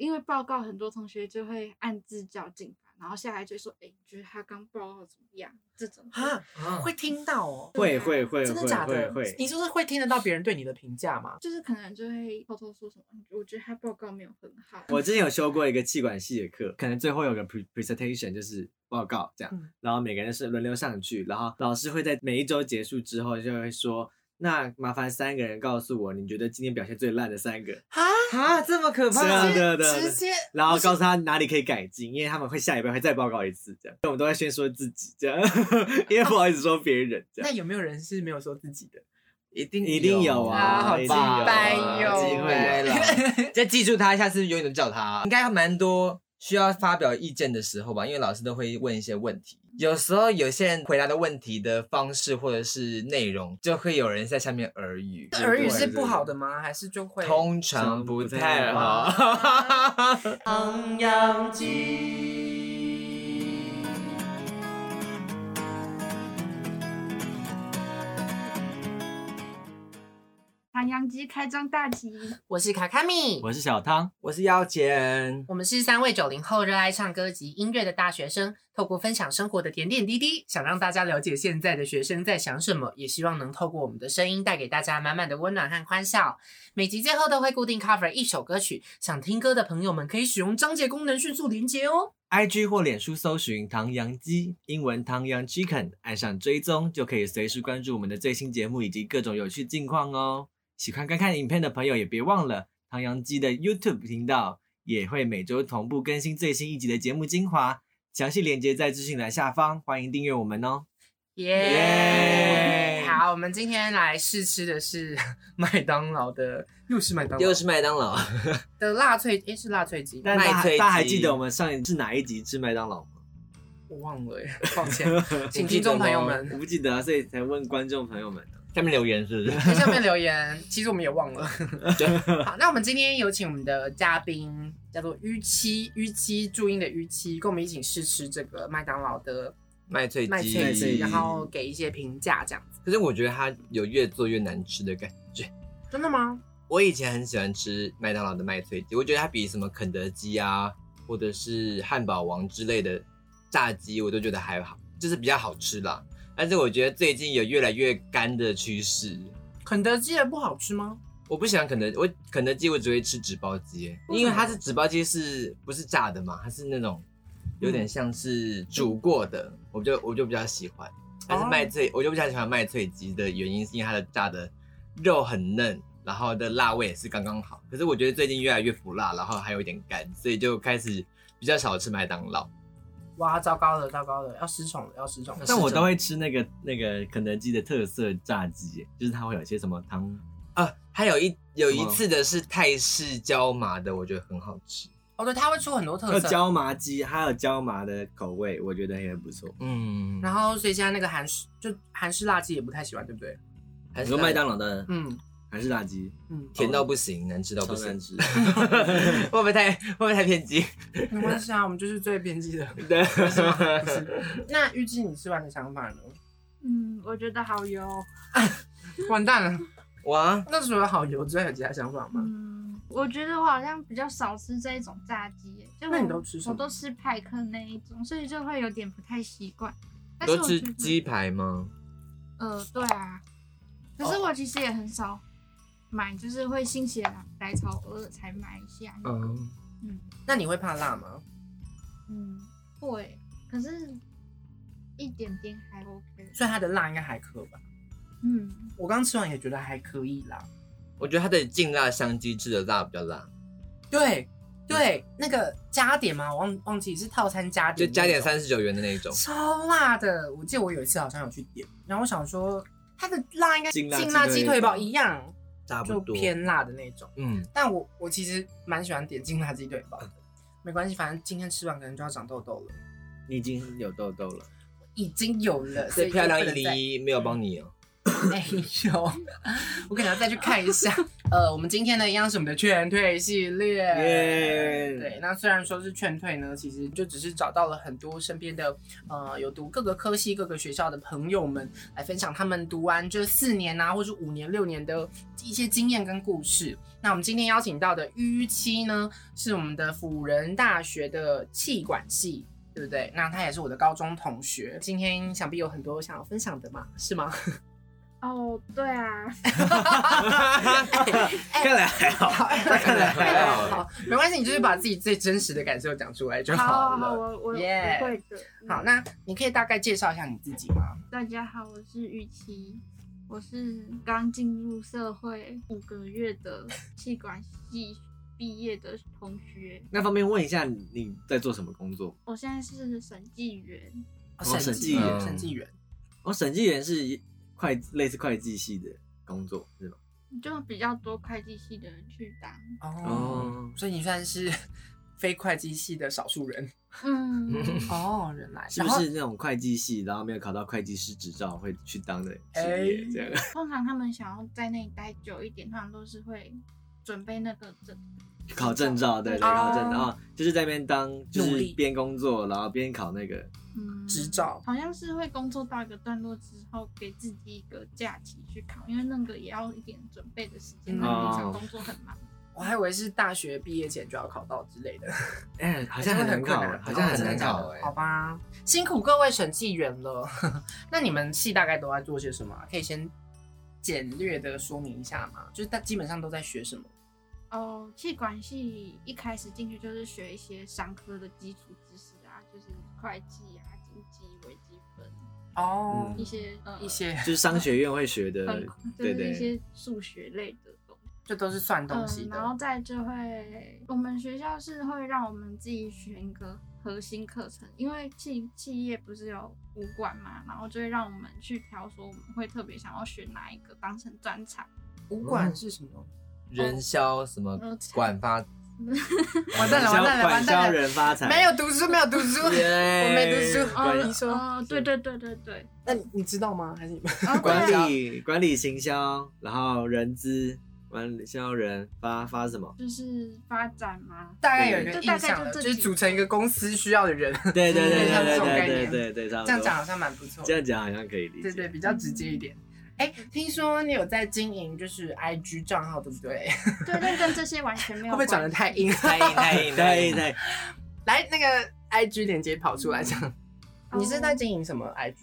因为报告很多同学就会暗自较劲吧，然后下来就说，哎、你觉得他刚报告怎么样？这种哈，啊会听到哦。会会会真的假的会会？你就是会听得到别人对你的评价吗？就是可能就会偷偷说什么，我觉得他报告没有很好。我之前有修过一个气管系的课，可能最后有个 pre presentation 就是报告这样，嗯然后每个人是轮流上去，然后老师会在每一周结束之后就会说，那麻烦三个人告诉我你觉得今天表现最烂的三个，哈，啊，这么可怕！对对对直接然后告诉他哪里可以改进，因为他们会下礼拜会再报告一次，这样 我们都在先说自己这样，因为不好意思说别人这样。那有没有人是没有说自己的？一定一定有啊，好一定有啊，拜一哟定会。了，再记住他，下次永远都叫他。应该蛮多需要发表意见的时候吧，因为老师都会问一些问题，有时候有些人回答的问题的方式或者是内容，就会有人在下面耳语。耳语是不好的吗？还是就会？通常不太好。唐扬鸡。唐扬鸡开张大吉，我是卡卡米，我是小汤，我是妖简，我们是三位九零后热爱唱歌及音乐的大学生，透过分享生活的点点滴滴，想让大家了解现在的学生在想什么，也希望能透过我们的声音带给大家满满的温暖和欢笑。每集最后都会固定 cover 一首歌曲，想听歌的朋友们可以使用章节功能迅速连接哦。IG 或脸书搜寻“唐扬鸡”，英文“唐扬 Chicken”，按上追踪就可以随时关注我们的最新节目以及各种有趣近况哦。喜欢观看影片的朋友也别忘了，唐扬鸡的 YouTube 频道也会每周同步更新最新一集的节目精华，详细链接在资讯栏下方，欢迎订阅我们哦。耶、耶好，我们今天来试吃的是 麦当劳的，又是麦当劳，又是麦当劳。的辣脆，诶，是辣脆鸡吗，但大家麦脆大家还记得我们上一次哪一集吃麦当劳吗？我忘了耶，抱歉，请 听众朋友们我不记得啊，所以才问观众朋友们。下面留言是不是？在下面留言，其实我们也忘了。好，那我们今天有请我们的嘉宾，叫做逾期，逾期注音的逾期，跟我们一起试吃这个麦当劳的麦脆麦脆鸡然后给一些评价，这样子。可是我觉得它有越做越难吃的感觉。真的吗？我以前很喜欢吃麦当劳的麦脆鸡，我觉得它比什么肯德基啊，或者是汉堡王之类的炸鸡，我都觉得还好，就是比较好吃啦。但是我觉得最近有越来越干的趋势。肯德基的不好吃吗？我不喜欢肯德，我肯德基我只会吃纸包鸡，因为它是纸包鸡是不是炸的嘛？它是那种有点像是煮过的，我就我就比较喜欢。但是麦脆，我就比较喜欢麦脆鸡的原因是因为它的炸的肉很嫩，然后的辣味也是刚刚好。可是我觉得最近越来越腐辣，然后还有一点干，所以就开始比较少吃麦当劳。哇，糟糕了，糟糕了，要失宠了，要失宠了。但我都会吃那个那个肯德基的特色炸鸡，就是它会有一些什么汤啊，还有一有一次的是泰式椒麻的，我觉得很好吃。哦，对，它会出很多特色。椒麻鸡，还有椒麻的口味，我觉得也不错。嗯，然后，所以现在那个韩式就韩式辣鸡也不太喜欢，对不对？还是麦当劳的嗯还是炸鸡，嗯，甜到不行，难吃到不行超难。吃。会不会太会不会太偏激？没关系啊，我们就是最偏激的。对，那预计你吃完的想法呢？嗯，我觉得好油。完蛋了，哇，那除了好油之外，有其他想法吗？嗯，我觉得我好像比较少吃这一种炸鸡耶，就那你都吃什么我都吃派克那一种，所以就会有点不太习惯。但都吃鸡排吗？呃，对啊。可是我其实也很少买，就是会心血来来潮偶尔才买一下。嗯，嗯那你会怕辣吗？嗯，会，可是一点点还 OK。所以它的辣应该还可吧？嗯，我刚吃完也觉得还可以啦。我觉得它的劲辣香鸡翅的辣比较辣，对对，那个加点嘛，我忘忘记是套餐加点就，加点三十九元的那种。超辣的。我记得我有一次好像有去点，然后我想说它的辣应该劲辣鸡腿堡一样，就差不多。偏辣的那种。嗯，但我我其实蛮喜欢点劲辣鸡腿堡的，没关系，反正今天吃完可能就要长痘痘了，你已经有痘痘了，已经有了，所以漂亮一就不能再零一没有帮你哦。没有，我可能要再去看一下。呃，我们今天呢一样是我们的劝退系列，耶对，那虽然说是劝退呢，其实就只是找到了很多身边的呃有读各个科系、各个学校的朋友们来分享他们读完这四年啊，或是五年、六年的一些经验跟故事。那我们今天邀请到的淤期呢，是我们的辅仁大学的气管系。对不对？那他也是我的高中同学，今天想必有很多想要分享的嘛，是吗？哦，对啊，看来还好，看来还好好，没关系，你就是把自己最真实的感受讲出来就好好，了。我我耶我会的。好，那你可以大概介绍一下你自己吗？大家好，我是玉琪，我是刚进入社会五个月的气管系毕业的同学。那方便问一下你在做什么工作？我现在是审计员，哦审计员，员审计员。哦，审计员是会类似会计系的工作是吗？就比较多会计系的人去当。哦哦，所以你算是 非会计系的少数人。嗯，哦，原来是不是那种会计系，然后没有考到会计师执照会去当的职业哎这样？通常他们想要在那里待久一点，他们都是会准备那个证。考证照，对对，哦考证然后就是在那边当，就是边工作，然后边考那个。嗯，执照好像是会工作到一个段落之后，给自己一个假期去考，因为那个也要一点准备的时间。嗯那平常工作很忙。我还以为是大学毕业前就要考到之类的，哎，好像很难考好像很难考。考哎好吧，辛苦各位审计员了。那你们系大概都在做些什么啊？可以先简略的说明一下吗？就是大基本上都在学什么？哦，气管系一开始进去就是学一些商科的基础知识会计啊、经济、微积分哦嗯一些呃一些 就是商学院会学的对对一些数学类的东西。就都是算东西。然后再就会，我们学校是会让我们自己选一个核心课程，因为企企业不是有五管嘛，然后就会让我们去挑，说我们会特别想要选哪一个当成专场。五管是什么？人销什么呃管发，完蛋了，完蛋了，完蛋了！人发财，没有读书，没有读书，我没读书。管你说，哦，对对对对对，那你你知道吗？还是你们？哦 管理管理行销，然后人资管理销人发发什么？就是发展吗。大概有一个印象了，就是组成一个公司需要的人。对对对对 像这对对种概念对对这样讲好像蛮不错。这样讲好像可以理解。对对，比较直接一点。哎，听说你有在经营就是 IG 账号，对不对？对，但跟这些完全没有。会不会长得太？硬？太硬太硬对对，来，那个 IG 链接跑出来，这样。哦你是在经营什么 IG？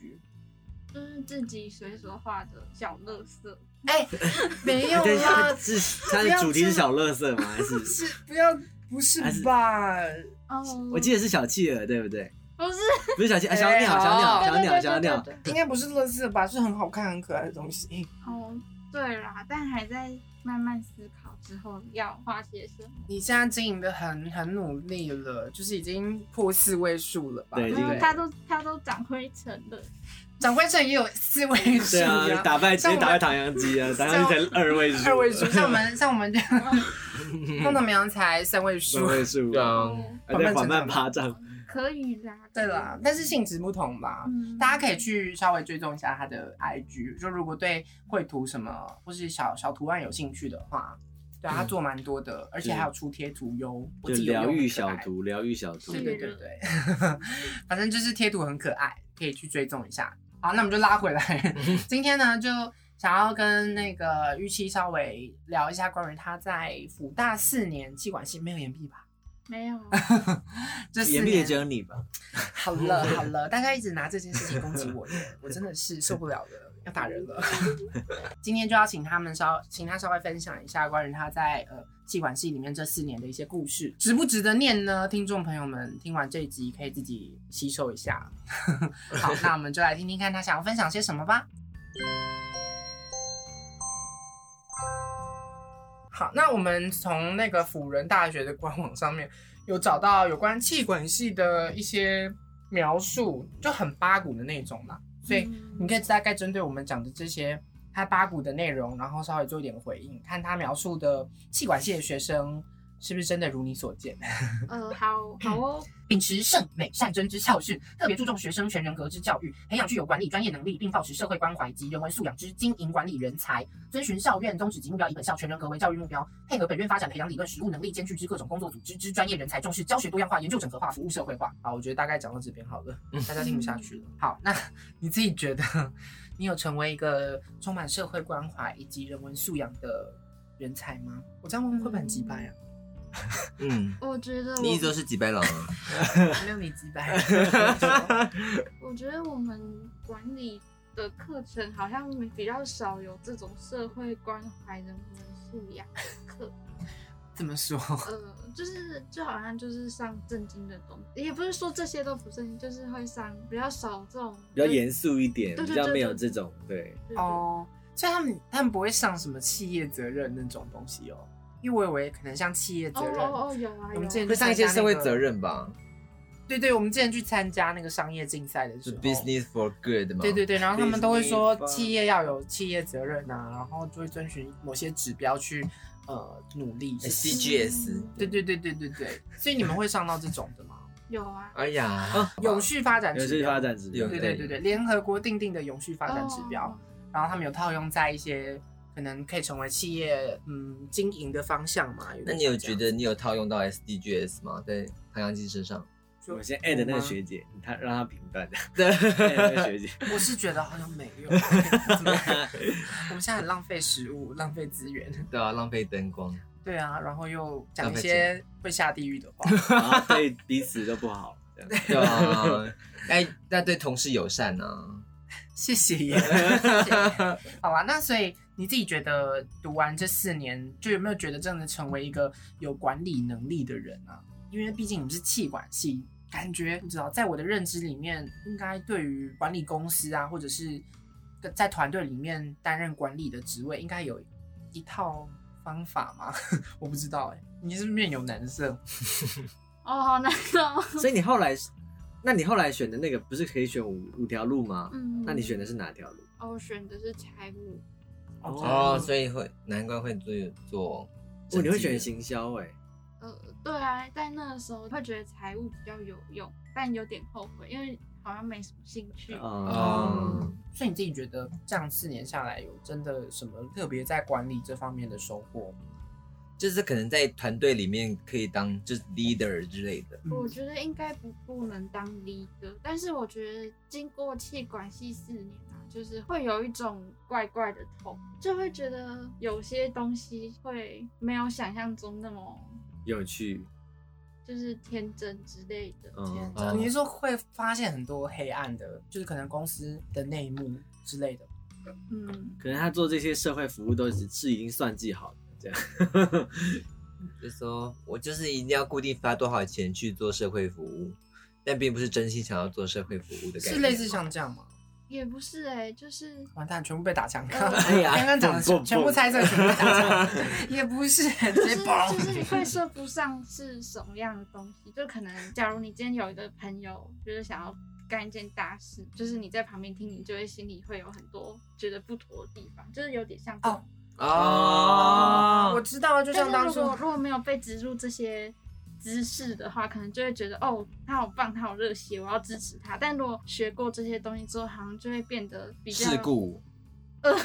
就是自己随手画的小乐色。哎，没有等一下啦，是它的主题是小乐色吗？还是是不要，不是吧？哦，我记得是小企鹅对不对？不是不是小鸡，啊小哎鸟小鸟好小鸟小鸟，应该不是乐色吧？是很好看、很可爱的东西。哦，对啦，但还在慢慢思考之后要画些什么。你现在经营的很很努力了，就是已经破四位数了吧？对因为对它都它都长灰尘了。长灰尘也有四位数 对啊，呀打败直接打败唐扬鸡啊，唐扬鸡才二位数，二位数，像我们 像我们这样，通常苗才三位数三。位数，对啊，哦，还在缓慢爬涨。可以啦。对啦，但是性质不同吧。嗯，大家可以去稍微追踪一下他的 IG，就如果对绘图什么或是小小图案有兴趣的话，对啊，他做蛮多的，而且还有出贴图哟。我就疗愈。小图，疗愈小图对。对对对，反正就是贴图很可爱，可以去追踪一下。好，那我们就拉回来，今天呢就想要跟那个玉期稍微聊一下关于他在辅大四年气管系没有延毕吧？没有。这四年只有你吧？好了好了，大家一直拿这件事情攻击我耶，我真的是受不了了，要打人了。今天就要请他们稍，请他稍微分享一下关于他在呃气管系里面这四年的一些故事，值不值得念呢？听众朋友们听完这一集可以自己吸收一下。好，那我们就来听听看他想要分享些什么吧。好，那我们从那个辅仁大学的官网上面有找到有关气管系的一些描述，就很八股的那种啦。所以嗯你可以大概针对我们讲的这些他八股的内容，然后稍微做一点回应，看他描述的气管系的学生是不是真的如你所见？呃，好好哦，秉持圣美善真之教训，特别注重学生全人格之教育，培养具有管理专业能力，并保持社会关怀及人文素养之经营管理人才。遵循校院宗旨及目标，以本校全人格为教育目标，配合本院发展培养理论实务能力兼具之各种工作组织之专业人才，重视教学多样化、研究整合化、服务社会化。好，我觉得大概讲到这边好了，大家听不下去了。好，那 你自己觉得，你有成为一个充满社会关怀以及人文素养的人才吗？我这样问会不会很鸡掰啊？嗯，我觉得我你一直都是几白狼啊。没有你几百。我觉得我们管理的课程好像比较少有这种社会关怀、人文素养的课。怎么说？呃，就是就好像就是上正经的东西，也不是说这些都不正经，就是会上比较少这种比较严肃一点，对对比较没有这种对。对对哦，所以他们他们不会上什么企业责任那种东西哦，因为我以为可能像企业责任，哦哦哦，有啊我们之前会上一些社会责任吧？对对，我们之前去参加那个商业竞赛的是时候 business for good 嘛？对对对，然后他们都会说企业要有企业责任啊，然后就会遵循某些指标去呃努力。CGS。对对对对对对，所以你们会上到这种的吗？有啊，哎呀，永续发展有些指标，发展指标有，对对对对，联合国定定的永续发展指标，哦然后他们有套用在一些可能可以成为企业嗯经营的方向嘛。那你有觉得你有套用到 SDGs 吗？在唐阳鸡身上？我先 add 那个学姐，她让她评断的对那个学姐。我是觉得好像没有，我们现在很浪费食物，浪费资源。对啊，浪费灯光。对啊，然后又讲一些会下地狱的话。然后对彼此都不好。对啊，哎，那对同事友善啊。谢谢耶。谢谢好啊，那所以你自己觉得读完这四年，就有没有觉得真的成为一个有管理能力的人啊？因为毕竟你们是气管系，感觉你知道，在我的认知里面，应该对于管理公司啊，或者是在团队里面担任管理的职位，应该有一套方法吗？我不知道哎、你是不是面有难色？哦，好难哦。所以你后来，那你后来选的那个不是可以选五五条路吗？嗯，那你选的是哪条路？哦，我选的是财务，哦，所以会难怪会做做。哦，你会选行销哎？呃，对啊，在那个时候会觉得财务比较有用，但有点后悔，因为好像没什么兴趣。哦，哦，所以你自己觉得这样四年下来，有真的什么特别在管理这方面的收获吗？就是可能在团队里面可以当就是 leader 之类的。我觉得应该不不能当 leader，但是我觉得经过气管系四年啊，就是会有一种怪怪的痛，就会觉得有些东西会没有想象中那么有趣。就是天真之类的。嗯，哦你是说会发现很多黑暗的，就是可能公司的内幕之类的？嗯，可能他做这些社会服务都是是已经算计好的，这样。就说我就是一定要固定发多少钱去做社会服务，但并不是真心想要做社会服务的感觉。是类似像这样吗？也不是哎、就是完蛋，全部被打枪！哎呀刚刚讲的全不不全部猜测，全部被打枪，也不是，直就是接爆。就是你会说不上是什么样的东西，就可能假如你今天有一个朋友，就是想要干一件大事，就是你在旁边听，你就会心里会有很多觉得不妥的地方，就是有点像哦哦，我知道，就像当初如果没有被植入这些知识的话，可能就会觉得哦，他好棒，他好热血，我要支持他。但如果学过这些东西之后，好像就会变得比较事故，呃，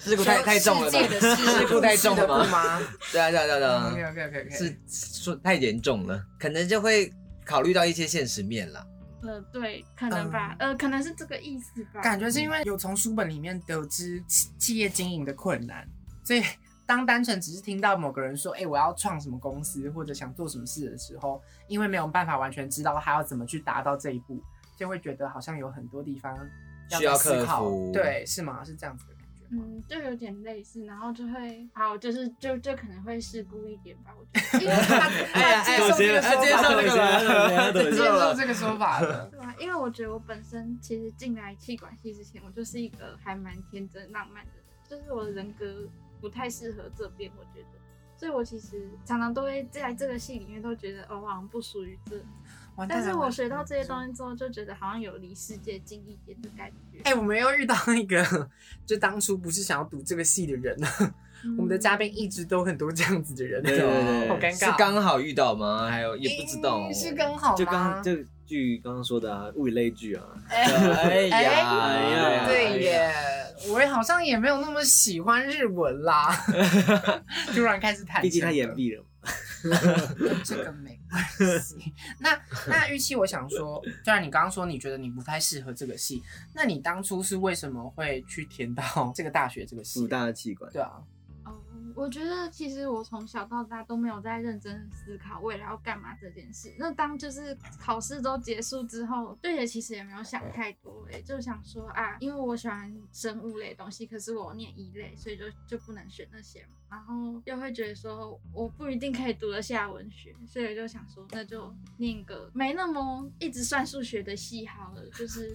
事故太太重了吧？世界的事事故太重了故吗？吗对啊，对啊，对啊？OK，OK OK OK，是说太严重了，可能就会考虑到一些现实面了。呃，对，可能吧，呃，可能是这个意思吧。感觉是因为有从书本里面得知企企业经营的困难，所以当单纯只是听到某个人说，哎、我要创什么公司或者想做什么事的时候，因为没有办法完全知道他要怎么去达到这一步，就会觉得好像有很多地方需要思考克服对，是吗？是这样子的感觉吗？嗯，就有点类似，然后就会好，就是就就可能会事故一点吧，我觉得，因为他哎 接受这个说法了接受这个说法了。对啊，因为我觉得我本身其实进来气管系之前，我就是一个还蛮天真浪漫的人，就是我的人格不太适合这边，我觉得，所以我其实常常都会在这个戏里面都觉得哦，我好像不属于这。但是我完学到这些东西之后，就觉得好像有离世界近一点的感觉。哎、我们又遇到一个，就当初不是想要读这个系的人，嗯我们的嘉宾一直都很多这样子的人，对对对好尴尬，是刚好遇到吗？还有也不知道是刚好就吗刚就据刚刚说的啊，物以类聚啊，哎哎呀哎呀对耶，我也好像也没有那么喜欢日文啦，突然开始谈，毕竟他延，毕了。这个没关系。那那玉期，我想说，虽然你刚刚说你觉得你不太适合这个系，那你当初是为什么会去填到这个大学这个系武？大的气管，对啊，哦，我觉得其实我从小到大都没有在认真思考未来要干嘛这件事。那当就是考试都结束之后，对也其实也没有想太多、欸，就想说啊，因为我喜欢生物类东西，可是我念一类，所以就就不能选那些嘛。然后又会觉得说我不一定可以读得下文学，所以就想说那就念个没那么一直算数学的系好了，就是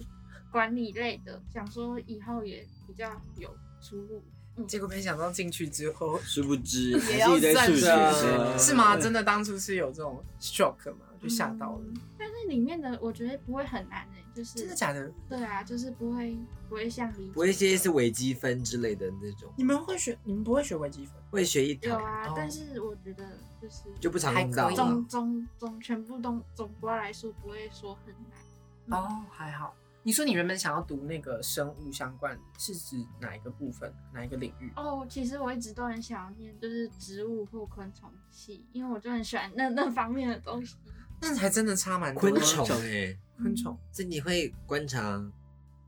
管理类的，想说以后也比较有出路。嗯结果没想到进去之后殊不知 也还要算学，是吗？真的当初是有这种 shock 吗？就吓到了，嗯但是里面的我觉得不会很难诶、就是真的假的？对啊，就是不会不会像理不会一些是微积分之类的那种，你们会学？你们不会学微积分？会学一堂有啊，哦但是我觉得就是就不常用到。总总总全部都总归来说不会说很难。哦，还好。你说你原本想要读那个生物相关，是指哪一个部分，哪一个领域？哦，其实我一直都很想要念就是植物或昆虫系，因为我就很喜欢那那方面的东西。那还真的差蛮多。昆虫哎，昆虫，所以你会观察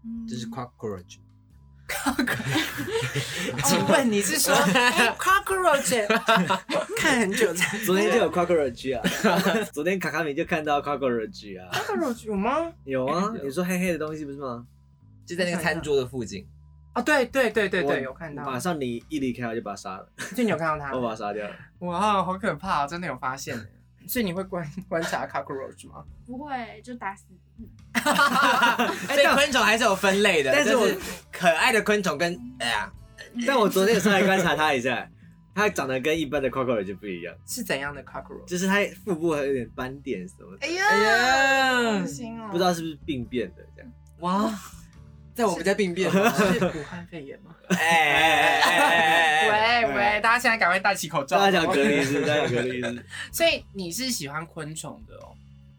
嗯，就是 cockroach，请 问你是说哎 cockroach？看很久才昨天就有 cockroach 啊，昨天卡卡米就看到 cockroach 啊，cockroach 有吗？有啊，你说黑黑的东西不是吗？就在那个餐桌的附近。哦，对对对对对，有看到。马上你一离开我就把它杀了，就你有看到它？我把它杀掉了。哇，好可怕、真的有发现。所以你会观观察 cockroach 吗？不会就打死。嗯 所以昆虫还是有分类的，但是我就是可爱的昆虫跟哎呀，但我昨天有上来观察它一下，它长得跟一般的 cockroach 不一样，是怎样的 cockroach？就是它腹部还有点斑点什么的，哎呀，哎呀恶，心哦！不知道是不是病变的这样。哇，在我们家病变吗？是武汉肺炎吗？哎哎哎哎哎喂喂，大家现在赶快戴起口罩。大家讲隔离是，大家讲隔离是。所以你是喜欢昆虫的哦？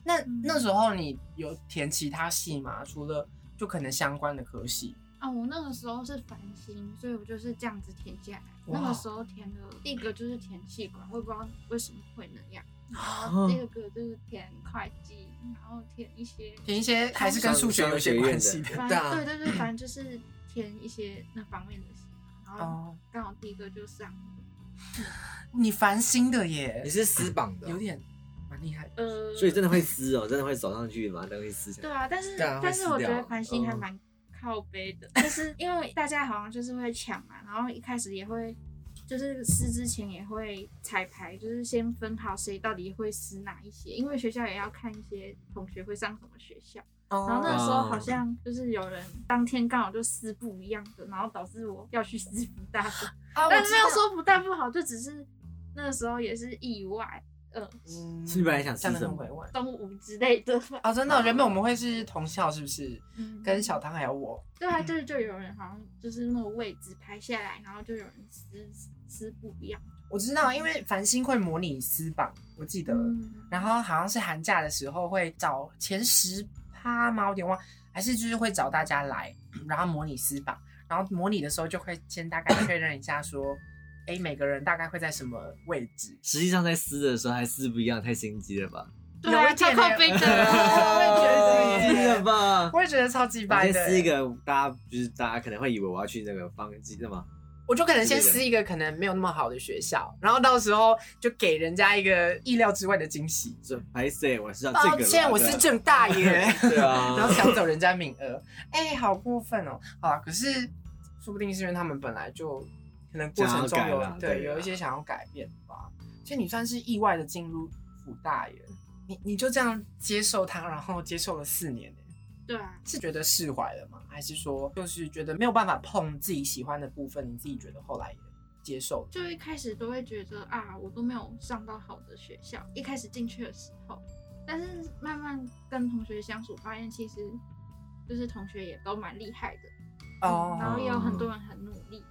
那嗯那时候你有填其他系吗？除了就可能相关的科系？啊，我那个时候是繁星，所以我就是这样子填下来。那个时候填的第一个就是填气管，我也不知道为什么会那样。然 后第二个就是填会计，然后填一些，填一些还是跟数学有一些关系的。反对对对对，反正就是填一些那方面的系。然后哦，刚好第一个就上了。你繁星的耶你，是私榜的哦，有点蛮厉害的。呃，所以真的会撕哦，真的会走上去把东西撕起来。对啊，但是但是我觉得繁星还嗯蛮靠背的，就是因为大家好像就是会抢嘛，然后一开始也会就是撕之前也会彩排，就是先分好谁到底会撕哪一些，因为学校也要看一些同学会上什么学校，然后那时候好像就是有人当天刚好就撕不一样的，然后导致我要去撕福大的，啊，但是没有说福大不好，就只是那个时候也是意外，呃，嗯。是不是本来想吃讲的什么很委婉。东吴之类的，哦，真的，原本我们会是同校，是不是？嗯。跟小唐还有我，对啊，就是就有人好像就是那个位置拍下来，然后就有人撕撕不一样。我知道，因为繁星会模拟撕榜，我记得，嗯，然后好像是寒假的时候会找前十趴吗？我有点忘，还是就是会找大家来，然后模拟撕榜，然后模拟的时候就会先大概确认一下说，哎，每个人大概会在什么位置。实际上在撕的时候还撕不一样，太心机了吧？对啊，有一点超靠背 的。我也觉得太心机了吧？我也觉得超级我白的，先撕一个，大家就是大家可能会以为我要去那个方记的嘛，我就可能先撕一个可能没有那么好的学校，然后到时候就给人家一个意料之外的惊喜。这拍谁？我知道这个啦。抱歉，我是正大爷，对啊，然后抢走人家名额，哎、好过分哦！好啊，可是说不定是因为他们本来就可能过程中有对有一些想要改变吧，其实你算是意外的进入辅大耶，你你就这样接受它，然后接受了四年耶对啊，是觉得释怀了吗？还是说就是觉得没有办法碰自己喜欢的部分，你自己觉得后来也接受？就一开始都会觉得啊，我都没有上到好的学校，一开始进去的时候，但是慢慢跟同学相处，发现其实就是同学也都蛮厉害的，哦然后也有很多人很努力，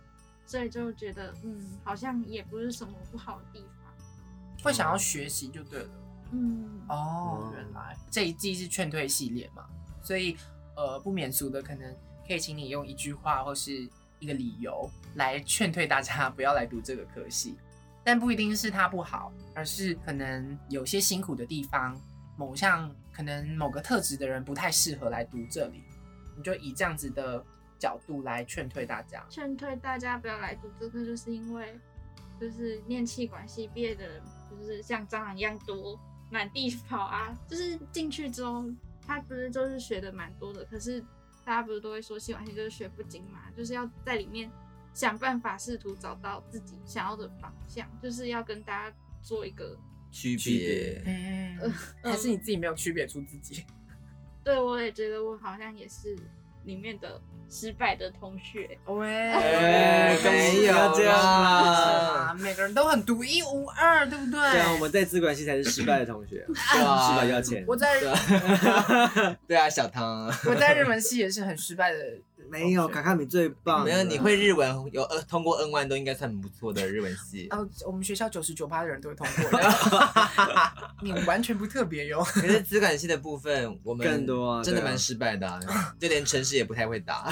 所以就觉得嗯，好像也不是什么不好的地方。会想要学习就对了。嗯，哦，原来这一季是劝退系列嘛，所以呃不免俗的，可能可以请你用一句话或是一个理由来劝退大家不要来读这个科系，但不一定是它不好，而是可能有些辛苦的地方，某项可能某个特质的人不太适合来读这里，你就以这样子的角度来劝退大家。劝退大家不要来读这个，就是因为就是念气管系毕业的人，就是像蟑螂一样多，满地跑啊。就是进去之后，他不是就是学的蛮多的，可是大家不是都会说气管系就是学不精嘛，就是要在里面想办法试图找到自己想要的方向，就是要跟大家做一个。区别。嗯，还是你自己没有区别出自己。对我也觉得我好像也是里面的失败的同学。喂，哎没有要这样啊，啦。每个人都很独一无二，对不对？对啊，我们在资管系才是失败的同学，对啊失败要钱。我在对啊 对啊，小汤，我在日文系也是很失败的。没有卡卡米最棒，没有你会日文，有呃通过 N 万都应该算很不错的日文系。哦，我们学校九十九趴的人都会通过的，你完全不特别哟。可是资管系的部分，我们更多真的蛮失败的、啊，就连城市也不太会打，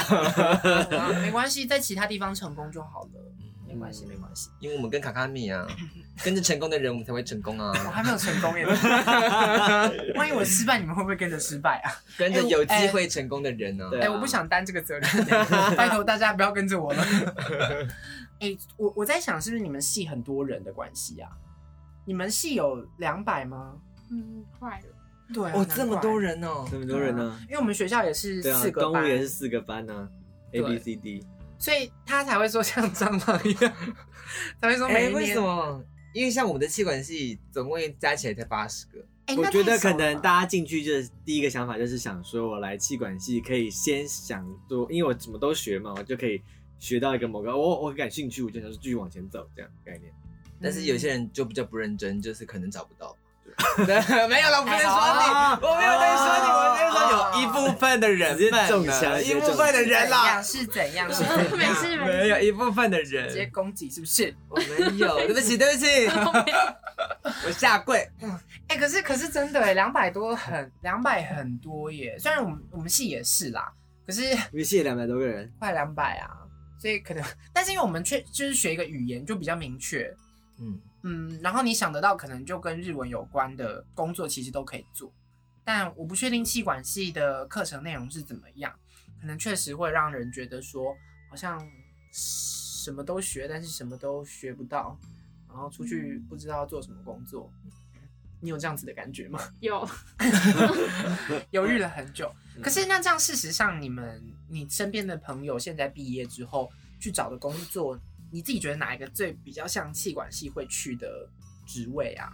没关系，在其他地方成功就好了，没关系，没关系。因为我们跟卡卡米啊，跟着成功的人，我们才会成功啊我啊，还没有成功耶，万一我失败，你们会不会跟着失败啊？跟着有机会成功的人呢、哎、我不想担这个责任，拜托大家不要跟着我了。哎、我我在想，是不是你们系很多人的关系啊？你们系有两百吗？嗯，快了。对啊，哦，这么多人哦，这么多人呢？因为我们学校也是四，个班，也是四个班呢，A 对 B C D。所以他才会说像蟑螂一样，才会说哎、每一年。为什？么？因为像我们的气管系，总共加起来才八十个，哎我觉得可能大大家进去就是第一个想法就是想说，我来气管系可以先想做，因为我什么都学嘛，我就可以学到一个某个我我很感兴趣，我就想说继续往前走这样概念。但是有些人就比较不认真，就是可能找不到。对，没有了，我不能说哎你，我没有在说你，我在说有一部分的人直接们中枪 一部分的人啦，是怎样？事没没有一部分的人直接，攻击是不是？我没有，对不起，对不起，我下跪。哎、可是可是真的哎，两百多很两百很多耶。虽然我们我们系也是啦，可是我们系两百多个人，快两百啊，所以可能，但是因为我们却就是学一个语言就比较明确，嗯，嗯，然后你想得到可能就跟日文有关的工作，其实都可以做。但我不确定气管系的课程内容是怎么样，可能确实会让人觉得说，好像什么都学，但是什么都学不到，然后出去不知道做什么工作。你有这样子的感觉吗？有，犹豫了很久。可是那这样，事实上，你们你身边的朋友现在毕业之后去找的工作，你自己觉得哪一个最比较像气管系会去的职位啊？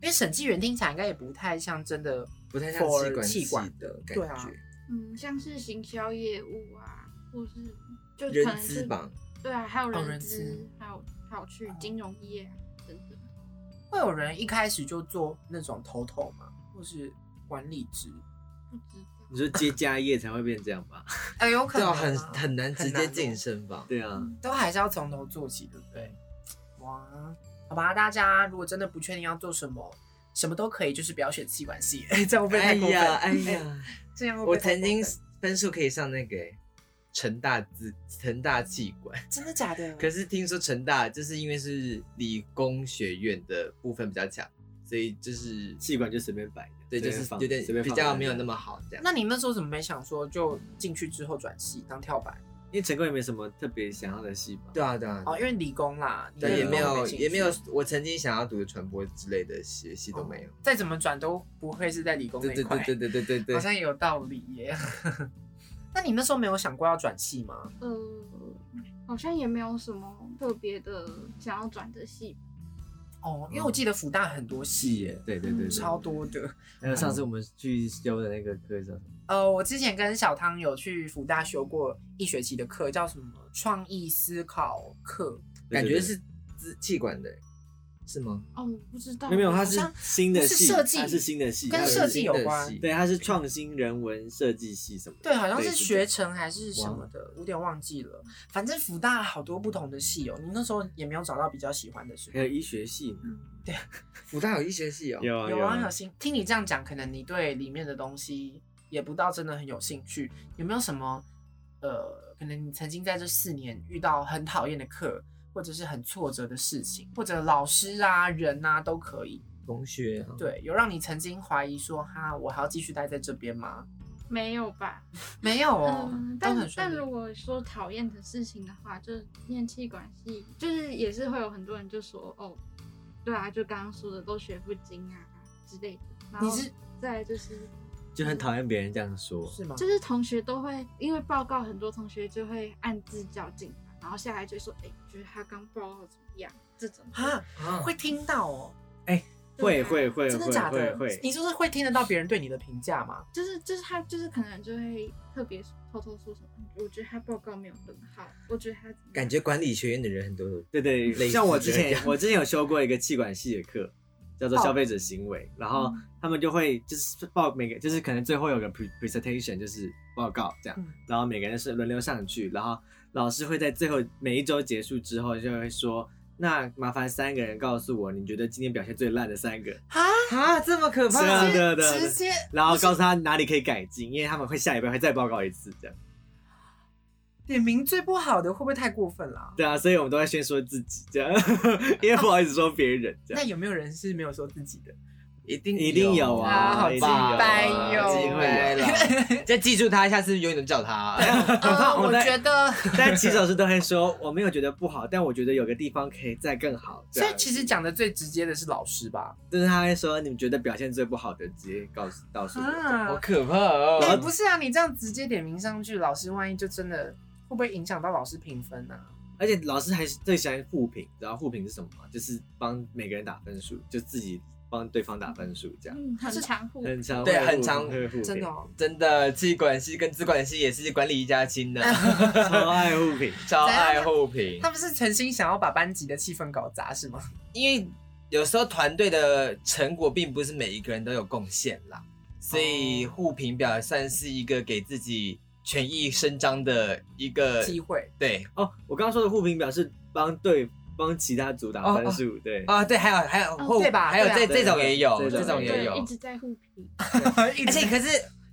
因为审计员听起来应该也不太像真的不太像气管系气管的感对啊觉，嗯，像是行销业务啊，或是就可人能是资吧，对啊，还有哦人人资资，还有还有去金融业啊等等。会有人一开始就做那种头头吗，或是管理职？不知道，你说接家业才会变这样吧？哎，有可能啊很很难直接很难哦晋升吧？对啊，都还是要从头做起，对不对？哇，好吧，大家如果真的不确定要做什么，什么都可以，就是不要选气管系。哎，这样会不会哎太过分？呀，哎呀，这样会不我会太曾经分分数可以上那个欸成大资成大气管，真的假的？可是听说成大就是因为是理工学院的部分比较强，所以就是气管就随便摆的，对，就是有点比较没有那么好这样。那你那时候怎么没想说就进去之后转系当跳板？因为成功也没什么特别想要的戏吧。对啊，对啊，哦，因为理工啦，对，也没有也没有，我曾经想要读的传播之类的学系都没有。再怎么转都不会是在理工那对对一块，对对对对对 对，好像也有道理耶。那你那时候没有想过要转系吗？呃，好像也没有什么特别的想要转的系。哦，因为我记得福大很多系耶，对对对对，超多的。还有上次我们去修的那个课叫什么？呃，我之前跟小汤有去福大修过一学期的课，叫什么？创意思考课。感觉是支气管的，是吗？哦，我不知道，没有没有，它是新的系，设计它是新的系，跟设计有关系对，它是创新人文设计系什么的。对，好像是学成还是什么的，有点忘记了。反正福大好多不同的系哦，你那时候也没有找到比较喜欢的是吗？还有医学系呢，福 大有医学系哦，有啊 有啊，啊有兴。听你这样讲，可能你对里面的东西也不到真的很有兴趣。有没有什么呃，可能你曾经在这四年遇到很讨厌的课，或者是很挫折的事情，或者老师啊、人啊都可以。同学啊，对，有让你曾经怀疑说，哈，我还要继续待在这边吗？没有吧？没有哦，嗯，都但很顺利。但如果说讨厌的事情的话，就是念气管系，就是也是会有很多人就说，哦，对啊，就刚刚说的都学不精啊之类的。然后你是再就是就很讨厌别人这样说。是吗？就是同学都会因为报告，很多同学就会暗自较劲嘛，然后下来就说，哎、觉得他刚报道怎么样？这种哈，啊会听到哦，会对啊会会真的假的？会会，你就是会听得到别人对你的评价吗？就是就是他就是可能就会特别偷偷说什么，我觉得他报告没有很好，我觉得他感觉管理学院的人很多，对对，像我之前我之前有修过一个气管系的课，叫做哦消费者行为，然后嗯他们就会就是报每个就是可能最后有个 pre presentation 就是报告这样嗯，然后每个人是轮流上去，然后老师会在最后每一周结束之后就会说。那麻烦三个人告诉我，你觉得今天表现最烂的三个，哈，啊，这么可怕？对啊对啊直接然后告诉他哪里可以改进，因为他们会下礼拜会再报告一次，这样。点名最不好的，会不会太过分了啊？对啊，所以我们都会先说自己这样，因为不好意思说别人这样。那有没有人是没有说自己的？一定一定有啊啊，好吧，拜有啊白哟一定会有。了，再记住他，下次永远都叫他。呃，我觉得，但起手式都会说，我没有觉得不好，但我觉得有个地方可以再更好。所以其实讲的最直接的是老师吧？就是他会说，你们觉得表现最不好的，直接告诉告诉我。啊好，可怕哦！哎，不是啊，你这样直接点名上去，老师万一就真的会不会影响到老师评分啊？而且老师还是最喜欢互评，知道互评是什么吗？就是帮每个人打分数，就自己帮对方打分数，这样嗯，很常互很常对很常会互真的哦，真的，气管系跟资管系也是管理一家亲的，超 爱互评。超爱互评。他们是诚心想要把班级的气氛搞砸是吗？因为有时候团队的成果并不是每一个人都有贡献啦，所以哦互评表算是一个给自己权益伸张的一个机会对哦，我刚刚说的互评表是帮对帮其他组打分数，对。啊，对，还有还有哦对吧对啊还有这对这种也有，对这种也，有一，直在互评。而且可是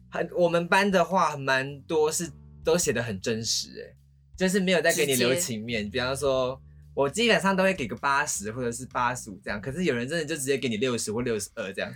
很我们班的话，蛮多是都写的很真实，哎，就是没有在给你留情面。比方说，我基本上都会给个八十或者是八十五这样，可是有人真的就直接给你六十或六十二这样。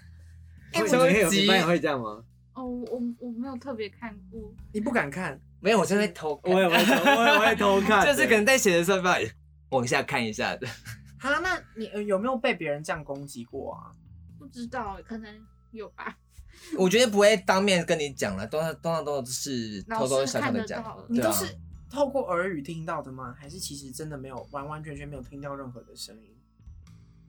哎我你们也有超级你们也会这样吗？哦，我我没有特别看过，你不敢看，没有，我就会偷看，我也会偷，我也会偷看，就是可能在写的时候，不好意思往下看一下的。哈，那你呃有没有被别人这样攻击过啊？不知道，可能有吧。我觉得不会当面跟你讲了，通常通常都是偷偷老师看小小的讲得到。你都是透过耳语听到的吗？还是其实真的没有完完全全没有听到任何的声音？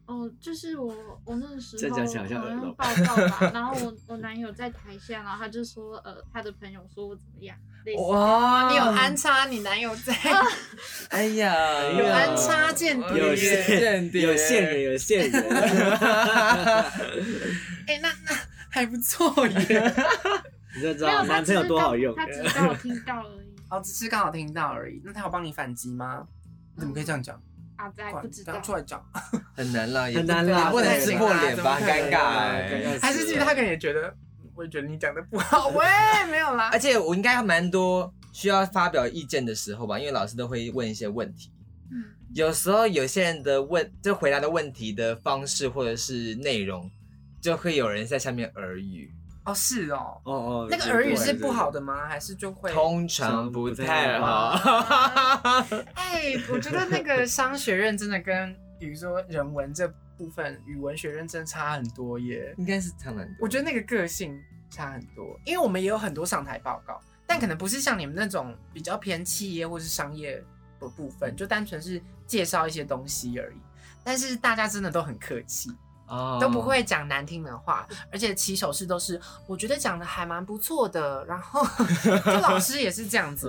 哦，就是我我那个时候好像报告吧，然后我我男友在台下，然后他就说，呃，他的朋友说我怎么样，哇你有安插你男友在，哎呀，有安插间谍有线线有线人，有线人，哎、那那还不错耶。你就知道男朋友多好用。他只是刚好听到而已。哦，只是刚好听到而已。那他有帮你反击吗？你怎么可以这样讲？阿仔不知道刚，出来讲，很难啦，也很难啦也不能撕破脸吧，尴尬还是其实他可能也觉得，我也觉得你讲的不好。喂，没有啦而。且我应该蛮多需要发表意见的时候吧，因为老师都会问一些问题。嗯，有时候有些人的问，就回答的问题的方式或者是内容，就会有人在下面耳语，哦，是哦。哦哦，那个耳语是不好的吗？还是就会？通常不太好。哎，我觉得那个商学院真的跟比如说人文这部分与文学认真差很多耶。应该是差蛮多。我觉得那个个性差很多，因为我们也有很多上台报告，但可能不是像你们那种比较偏企业或是商业的部分，就单纯是介绍一些东西而已。但是大家真的都很客气，哦都不会讲难听的话，而且起手式都是我觉得讲的还蛮不错的。然后 就老师也是这样子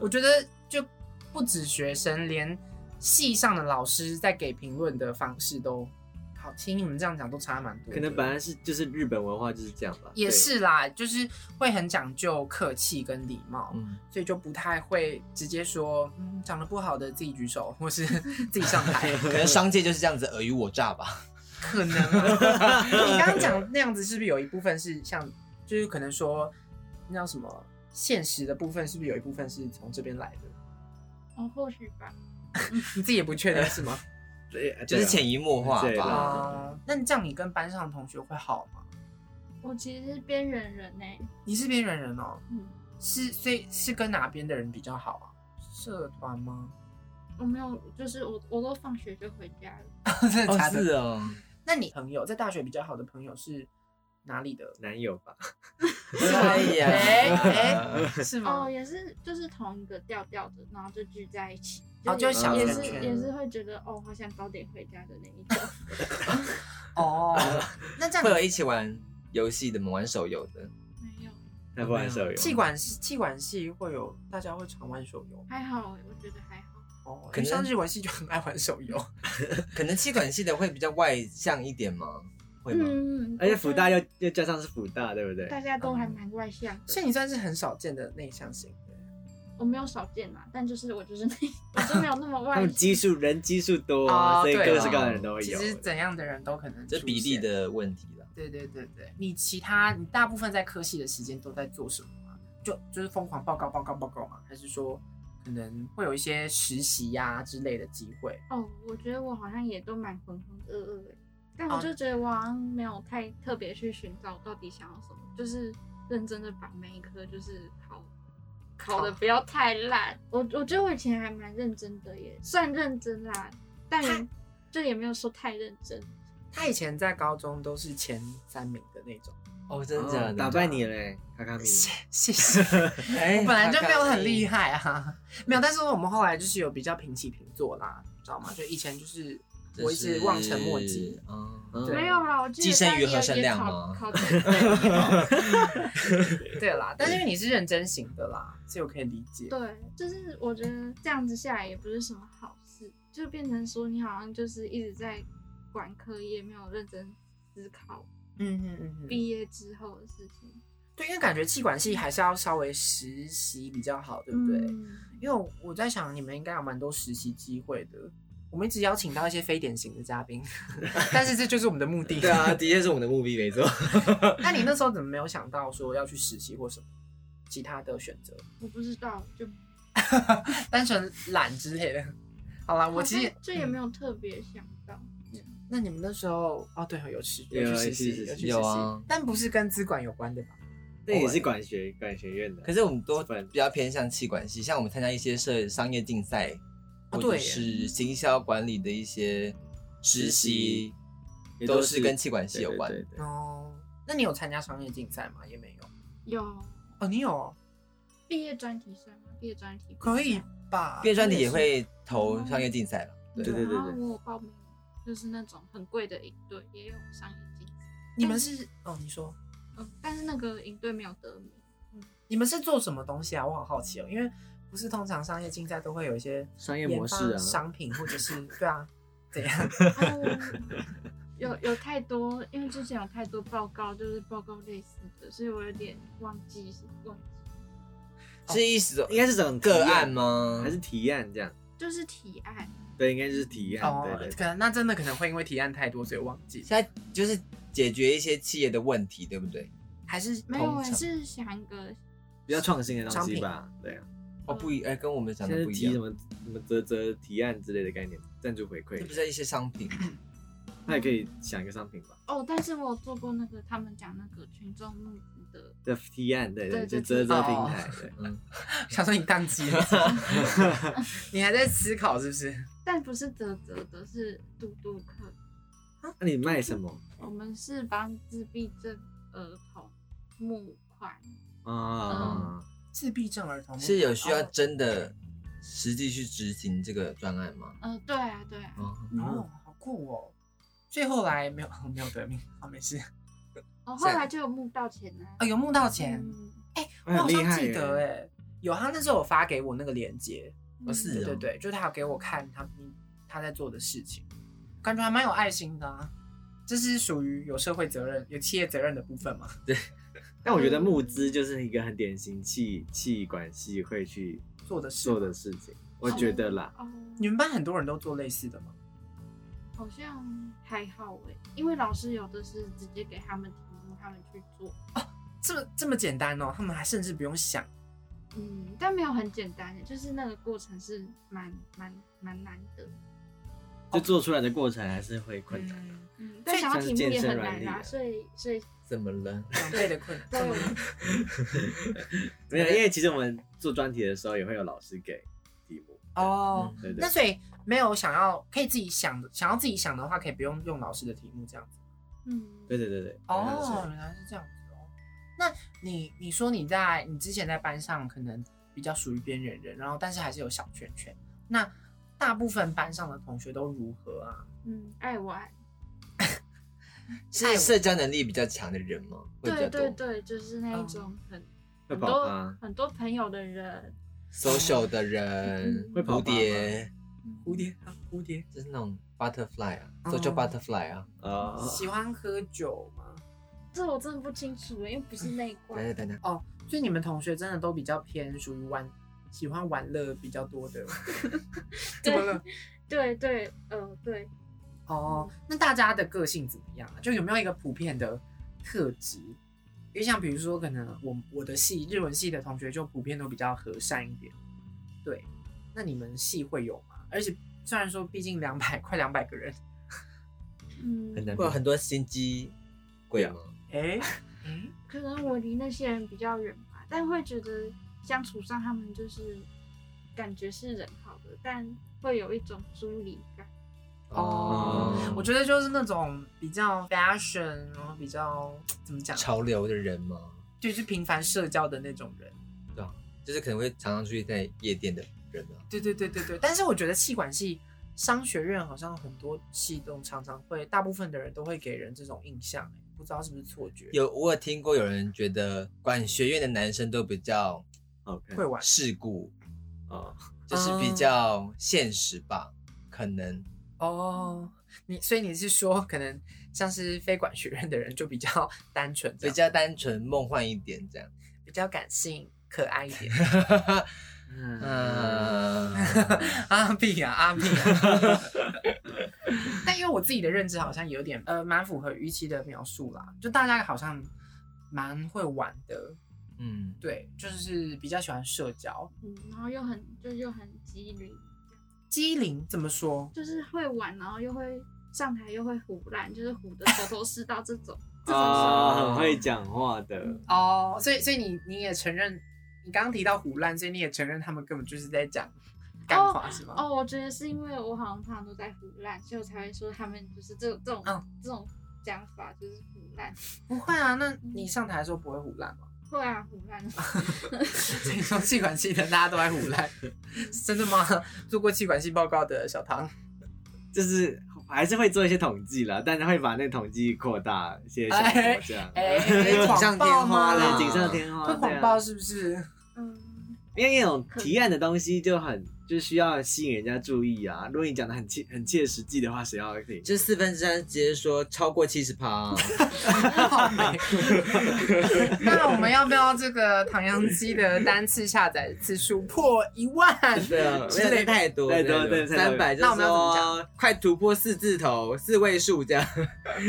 我觉得就不止学生，连系上的老师在给评论的方式都好，听你们这样讲都差蛮多。可能本来是就是日本文化就是这样吧。也是啦，就是会很讲究客气跟礼貌，嗯，所以就不太会直接说，嗯，长得不好的自己举手，或是 自己上台。可能商界就是这样子尔虞我诈吧。可能啊，你刚刚讲那样子，是不是有一部分是像，就是可能说那叫什么现实的部分，是不是有一部分是从这边来的？哦，或许吧。你自己也不确定是吗？对，就是潜移默化对吧。啊，那你这样你跟班上的同学会好吗？我其实是边缘人呢、你是边缘人哦，嗯，是所以是跟哪边的人比较好啊？社团吗？我没有，就是我我都放学就回家了。哦，真的假的？是哦，那你朋友在大学比较好的朋友是哪里的？男友吧？哎呀，哎哎，是吗哦，？也是就是同一个调调的，然后就聚在一起。哦就是小也是圈圈也是会觉得哦，好想早点回家的那一种。哦，那这样会有一起玩游戏的吗？玩手游的。没有，他不玩手游。气管系气管系会有大家会常玩手游还好，我觉得还好。哦，可能可能像日文系就很爱玩手游。可能气管系的会比较外向一点嘛？会吗？嗯，而且福大又又加上是福大，对不对？大家都还蛮外向的，所以你算是很少见的内向型的。我没有少见啦，但就是我就是那，我就没有那么外 他们基。数人基数多，啊所以各式各样的人都会有。其实怎样的人都可能这比例。的问题了。对对对对，你其他你大部分在科系的时间都在做什么吗？就就是疯狂报告报告报告吗？还是说可能会有一些实习呀、之类的机会？哦，我觉得我好像也都蛮浑浑噩噩的，但哦我就觉得我好像没有太特别去寻找到底想要什么，就是认真的把每一科就是考考的不要太烂。我我觉得我以前还蛮认真的耶，算认真啦，但也就也没有说太认真。他以前在高中都是前三名的那种。哦，真的哦？打败你嘞，卡卡米。谢谢谢。哎，我本来就没有很厉害。害啊，没有，但是我们后来就是有比较平起平坐啦，知道吗？就以前就是我一直望尘莫及，嗯，没有啦，我记得也于何生也考亮吗考对 对啦，但是因为你是认真型的啦，所以我可以理解。对，就是我觉得这样子下来也不是什么好事，就变成说你好像就是一直在管科业，没有认真思考嗯嗯嗯嗯，毕业之后的事情，对，因为感觉气管系还是要稍微实习比较好，对不对？嗯因为我我在想，你们应该有蛮多实习机会的。我们一直邀请到一些非典型的嘉宾，但是这就是我们的目的。对啊，的确是我们的目的，没错。那你那时候怎么没有想到说要去实习或什么其他的选择？我不知道，就 单纯懒之类的。好啦，我其实这也没有特别想到。那你们那时候哦，对，有去有有去实习，有去实习，有啊但不是跟资管有关的吧？那也是管学管学院的。可是我们都比较偏向气管系，像我们参加一些社商业竞赛，或者是行销管理的一些实习，也都是跟气管系有关。对对对哦，那你有参加商业竞赛吗？也没有。有哦，你有哦，毕业专题算吗？毕业专题可以吧？毕业专题也会投商业竞赛了。对对对对然后我有报名，就是那种很贵的营队，也有商业竞赛。你们是哦，你说嗯，但是那个营队没有得名。你们是做什么东西啊？我好好奇哦，因为不是通常商业竞赛都会有一些商业模式啊商品或者是对啊，怎样？哦有有太多，因为之前有太多报告，就是报告类似的，所以我有点忘记是忘记，是意思应该是这种个案吗？还是提案这样？就是提案。对，应该就是提案。哦对对，可能那真的可能会因为提案太多，所以忘记。现在就是解决一些企业的问题，对不对？还是没有，是想一个比较创新的东西吧。对啊，哦，不一，哎，跟我们讲的不一样。提什么什么泽泽提案之类的概念，赞助回馈这不，是一些商品，那也可以想一个商品吧。哦，但是我有做过那个他们讲那个群众募资的，的提案，对对，就泽泽平台，对。嗯，想说你宕机了，你还在思考是不是？但不是泽泽的，是嘟嘟客。那你卖什么我们是帮自闭症儿童募款，啊？自闭症儿童是有需要哦真的实际去执行这个专案吗？呃，对啊，对啊，嗯，哦，好酷哦！所以后来没有 没有得名，好没事。哦，后来就有募到钱呢、哦，有募到钱，嗯我好像记得耶。哎，有他那时候有发给我那个链接，哦是哦对对对，就他有给我看他他在做的事情，感觉还蛮有爱心的啊。这是属于有社会责任、有企业责任的部分吗？但我觉得募资就是一个很典型气气管系会去做的事做的事情，我觉得啦。哦，你们班很多人都做类似的吗？好像还好哎，因为老师有的是直接给他们题目，他们去做。这么这么简单哦，他们还甚至不用想。嗯，但没有很简单的，就是那个过程是蛮蛮蛮难的。就做出来的过程还是会困难。嗯，嗯，但想要题目也很难啊，力啊所以所以怎么了？两倍的困难。对，没有，因为其实我们做专题的时候也会有老师给题目。哦，对对那所以没有想要可以自己想的，想要自己想的话，可以不用用老师的题目这样子。嗯，对对对对。哦，原来是这样子哦。那你你说你在你之前在班上可能比较属于边缘人，然后但是还是有小圈圈。那大部分班上的同学都如何啊？嗯，爱玩，是社交能力比较强的人吗？对对对，就是那一种很很多很多朋友的人，social 的人嗯，蝴会跑吧蝶，蝴蝶啊，蝴蝶。就是那种 butterfly 啊哦，social butterfly 啊。呃，喜欢喝酒吗？这我真的不清楚欸，因为不是那一等关。等等等，哦，所以你们同学真的都比较偏属于玩喜欢玩乐比较多的，怎么了？对对，呃，对，哦，那大家的个性怎么样啊？就有没有一个普遍的特质？因为像比如说，可能我我的系日文系的同学就普遍都比较和善一点，对。那你们系会有吗？而且虽然说，毕竟两百快两百个人，嗯，很难会有很多心机鬼吗？哎、哎，可能我离那些人比较远吧，但会觉得相处上他们就是感觉是人好的，但会有一种疏离感。哦，我觉得就是那种比较 fashion，然后比较怎么讲，潮流的人嘛？就是频繁社交的那种人。对啊，就是可能会常常出去在夜店的人啊。对对对对对，但是我觉得气管系商学院好像很多系都常常会，大部分的人都会给人这种印象，欸不知道是不是错觉。有我有听过有人觉得管学院的男生都比较会玩事故，哦，就是比较现实吧，可能哦，你所以你是说，可能像是非管学院的人就比较 单纯，比较单纯梦幻一点这样。比较感性、可爱一点。嗯，嗯，阿碧啊，阿碧啊。但因为我自己的认知好像有点呃，蛮符合预期的描述啦，就大家好像蛮会玩的，嗯，对，就是比较喜欢社交。嗯，然后又很就又很机灵，机灵怎么说？就是会玩，然后又会上台又会胡乱，就是唬的头头是道这种。这种啊，时候很会讲话的，哦，所以所以你你也承认，你刚刚提到胡乱，所以你也承认他们根本就是在讲干话、是吗？哦，我觉得是因为我好像常常都在胡乱，所以我才会说他们就是这这种、嗯这种讲法就是胡乱。不会啊，那你上台的时候不会胡乱吗？会啊，胡乱。所以说气管系的大家都爱胡乱，真的吗？做过气管系报告的小唐，就是还是会做一些统计啦，但是会把那个统计扩大一些小国这样，哎，锦上添花啦对，锦上添花会谎报是不是？嗯，因为那种提案的东西就很就是需要吸引人家注意啊。如果你讲的很切很切实际的话，谁要听？就四分之三直接说超过七十趴，那我们要不要这个唐扬鸡的单次下载次数破一万？对啊，没有太多，太多对三百，那我们要怎么讲快突破四字头，四位数这样。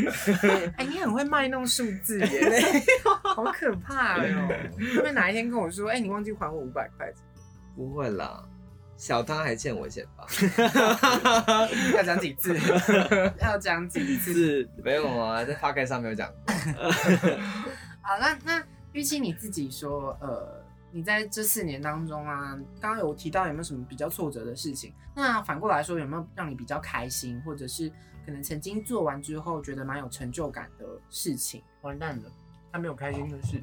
哎、你很会卖弄数字耶，好可怕哟！会不会哪一天跟我说，哎、你忘记还我五百块？不会啦，小汤还欠我钱吧？要讲几次？要讲几次？是没有啊，在发开上没有讲过。好，那那玉清你自己说，呃，你在这四年当中啊，刚刚有提到有没有什么比较挫折的事情？那反过来说，有没有让你比较开心，或者是可能曾经做完之后觉得蛮有成就感的事情？完蛋了，他没有开心的事，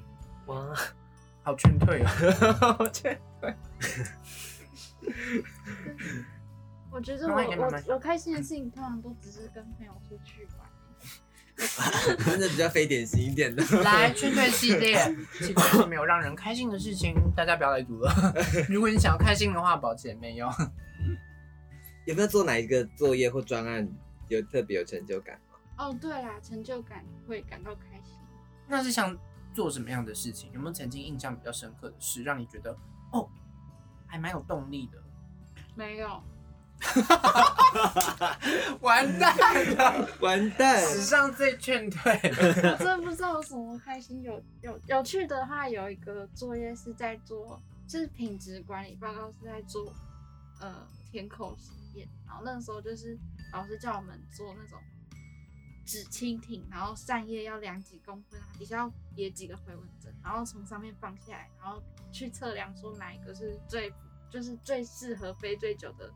哇，好劝退哦。我去，我觉得我我我开心的事情通常都只是跟朋友出去玩。真的比较非典型一点的。来，劝退系列，基本上没有让人开心的事情，大家不要来读了。如果你想要开心的话，保持也，没有。有没有做哪一个作业或专案有特别有成就感吗？哦，对啦，成就感会感到开心。那是想做什么样的事情？有没有曾经印象比较深刻的事，让你觉得哦，还蛮有动力的？没有，完蛋了，完蛋！史上最劝退。我真的不知道有什么开心。有有有趣的话，有一个作业是在做，就是品质管理报告是在做呃填口实验，然后那个时候就是老师叫我们做那种纸蜻蜓，然后扇叶要量几公分，底下要别几个回纹针，然后从上面放下来，然后去测量说哪一个是最就是最适合飞最久的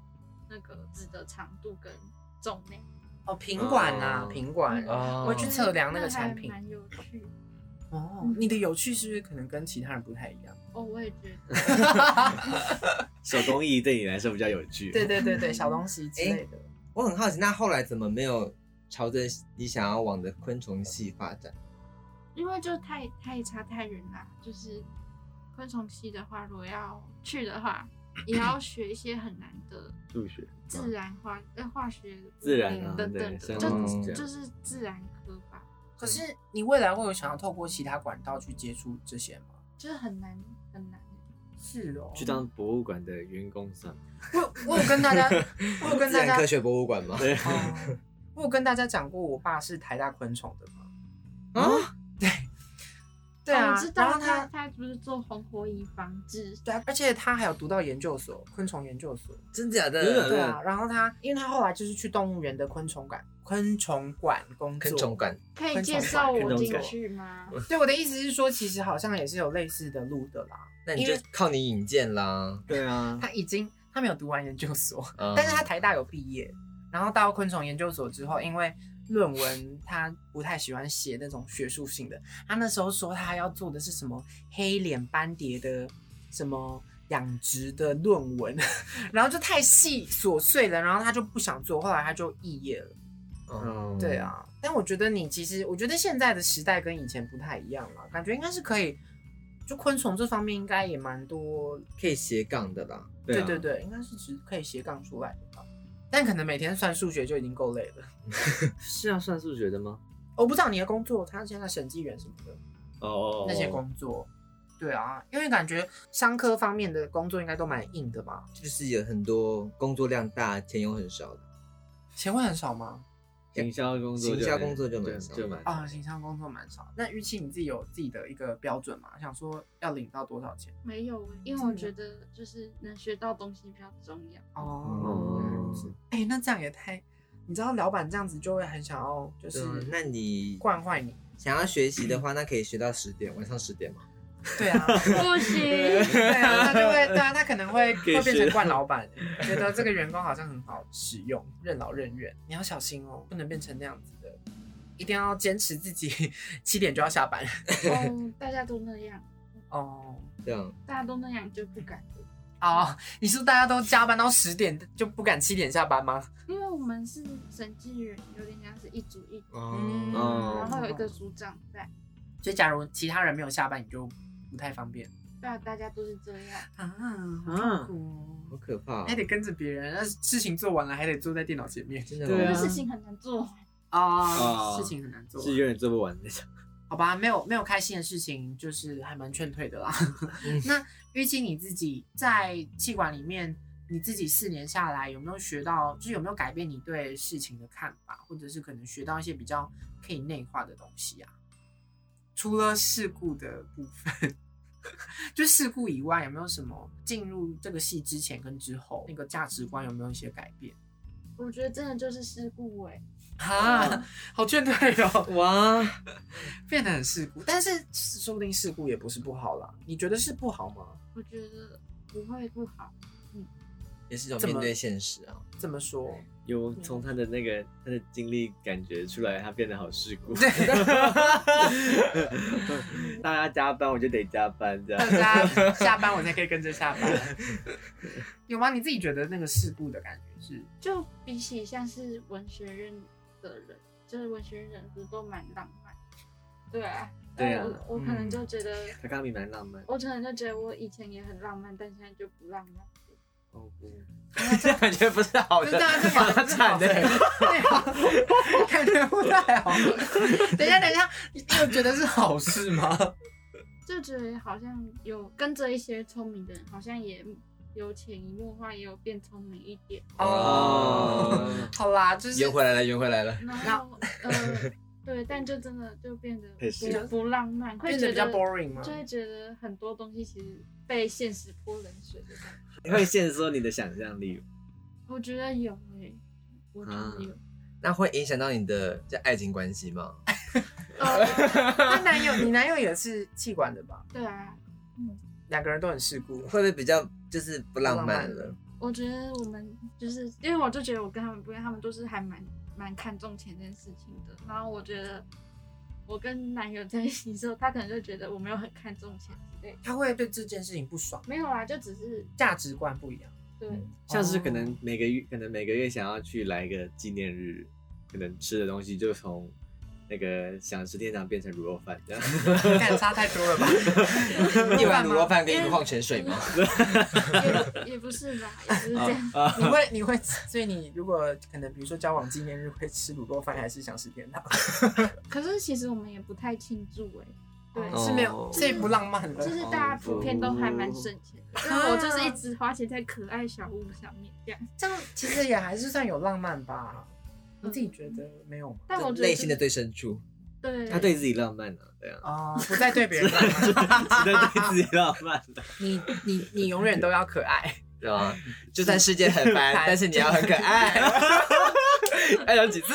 那个纸的长度跟重量。哦，品管啊，哦品管。哦我去测量那个还产品蛮有趣。哦，你的有趣是不是可能跟其他人不太一样？哦，我也觉得。手工艺对你来说比较有趣。对对对对，小东西之类的。我很好奇，那后来怎么没有朝着你想要往的昆虫系发展？因为就太太差太远啦，就是昆虫系的话，如果要去的话，也要学一些很难的数学、自然化、呃化学、自然啊，等等就就是自然科吧，可是你未来会有想要透过其他管道去接触这些吗？就是很难很难。是哦，去当博物馆的员工算吗？我我有跟大家，我有跟大家自然科学博物馆吗？对，哦，我有跟大家讲过，我爸是台大昆虫的嘛。啊，对啊，哦我知道然后他他他不是做红火蚁防治，对啊，而且他还有读到研究所，昆虫研究所。真假真的的？对啊，然后他因为他后来就是去动物园的昆虫馆昆虫馆工作。昆虫馆可以介绍我进去吗？对我的意思是说，其实好像也是有类似的路的啦。那你就靠你引荐啦。对啊，他已经他没有读完研究所，嗯但是他台大有毕业，然后到昆虫研究所之后，因为论文他不太喜欢写那种学术性的，他那时候说他要做的是什么黑脸斑蝶的什么养殖的论文，然后就太细琐碎了，然后他就不想做，后来他就肄业了。嗯，对，啊，但我觉得你其实，我觉得现在的时代跟以前不太一样了，感觉应该是可以，就昆虫这方面应该也蛮多可以斜杠的啦。啊对对对，应该是只可以斜杠出来的吧。但可能每天算数学就已经够累了。是要算数学的吗？我不知道你的工作，他现在审计员什么的哦那些工作，对啊，因为感觉商科方面的工作应该都蛮硬的嘛，就是有很多工作量大，钱又很少的。钱会很少吗？行销工作就，行销工作就蛮少就蛮啊，营销工作蛮少。那预期你自己有自己的一个标准吗？想说要领到多少钱？没有，因为我觉得就是能学到东西比较重要。哦，原来如此。哎、那这样也太，你知道老板这样子就会很想要，就是嗯，那你惯坏你。想要学习的话，那可以学到十点，晚上十点嘛。对啊，不行，对啊，他就会，对啊，他可能会会变成学惯老板，觉得这个员工好像很好使用，任劳任怨。你要小心哦，不能变成那样子的，一定要坚持自己七点就要下班。哦，大家都那样，哦这样，大家都那样就不敢。哦，你是大家都加班到十点就不敢七点下班吗？因为我们是审计员，有点像是一组一组，然后有一个组长在，所以假如其他人没有下班，你就不太方便对啊，大家都是这样。啊，好苦哦。好可怕哦还。得跟着别人，那事情做完了还得坐在电脑前面。真的对事情很难做，哦哦事情很难做。是永远做不完那种。好吧，没有没有开心的事情，就是还蛮劝退的啦。嗯 那预期你自己在气管里面，你自己四年下来有没有学到，就是有没有改变你对事情的看法，或者是可能学到一些比较可以内化的东西啊？除了事故的部分，就事故以外，有没有什么进入这个戏之前跟之后那个价值观有没有一些改变？我觉得真的就是事故哎、啊，好劝退哦。哇，变得很事故，但是说不定事故也不是不好啦。你觉得是不好吗？我觉得不会不好。嗯也是一种面对现实啊。这么说，有从他的那个他的经历感觉出来，他变得好世故。对 大家加班我就得加班，这大样。家下班我才可以跟着下班，有吗？你自己觉得那个世故的感觉是？就比起像是文学院的人，就是文学院人不是都蛮浪漫？对啊，对啊我我可能就觉得，他刚比蛮浪漫。我可能就觉得我以前也很浪漫，但现在就不浪漫了。这感觉不是好的不是啊，这个发展的。对啊，感觉不太好。等一下，等一下，你有觉得是好事吗？就觉得好像有跟着一些聪明的人，好像也有潜移默化，也有变聪明一点。哦，好啦，就是圆回来了，圆回来了。然后呃，对，但就真的就变得不不浪漫，会觉变得比较 boring 吗就？会觉得很多东西其实被现实泼冷水的感觉。你会限缩你的想象力。我觉得有诶、我觉得有。那会影响到你的这爱情关系吗？呃，他男友，你男友也是气管的吧？对啊，嗯两个人都很世故。会不会比较就是不浪漫了？我觉得我们就是因为我就觉得我跟他们不一样，他们都是还蛮蛮看重钱这件事情的。然后我觉得我跟男友在一起之后，他可能就觉得我没有很看重钱之类的。他会对这件事情不爽，没有啦，就只是价值观不一样。对，像是可能每个月，可能每个月想要去来一个纪念日，可能吃的东西就从那个想吃天堂变成卤肉饭这样。看差太多了吧？一碗卤肉饭跟一瓶矿泉水吗？也也不是吧，也不是这样。你会你会，所以你如果可能比如说交往纪念日会吃卤肉饭，还是想吃天堂？可是其实我们也不太庆祝哎、对，哦是没有，所以不浪漫了。就是大家普遍都还蛮省钱的，因为我就是一直花钱在可爱小物上面这样。这样其实也还是算有浪漫吧？你自己觉得没有吗？但我觉得内心的最深处，对，他对自己浪漫啊，对啊，哦，不再对别人浪漫，只能对自己浪漫的。你你你永远都要可爱。对吧？就算世界很 烦，但是你要很可爱。爱讲几次？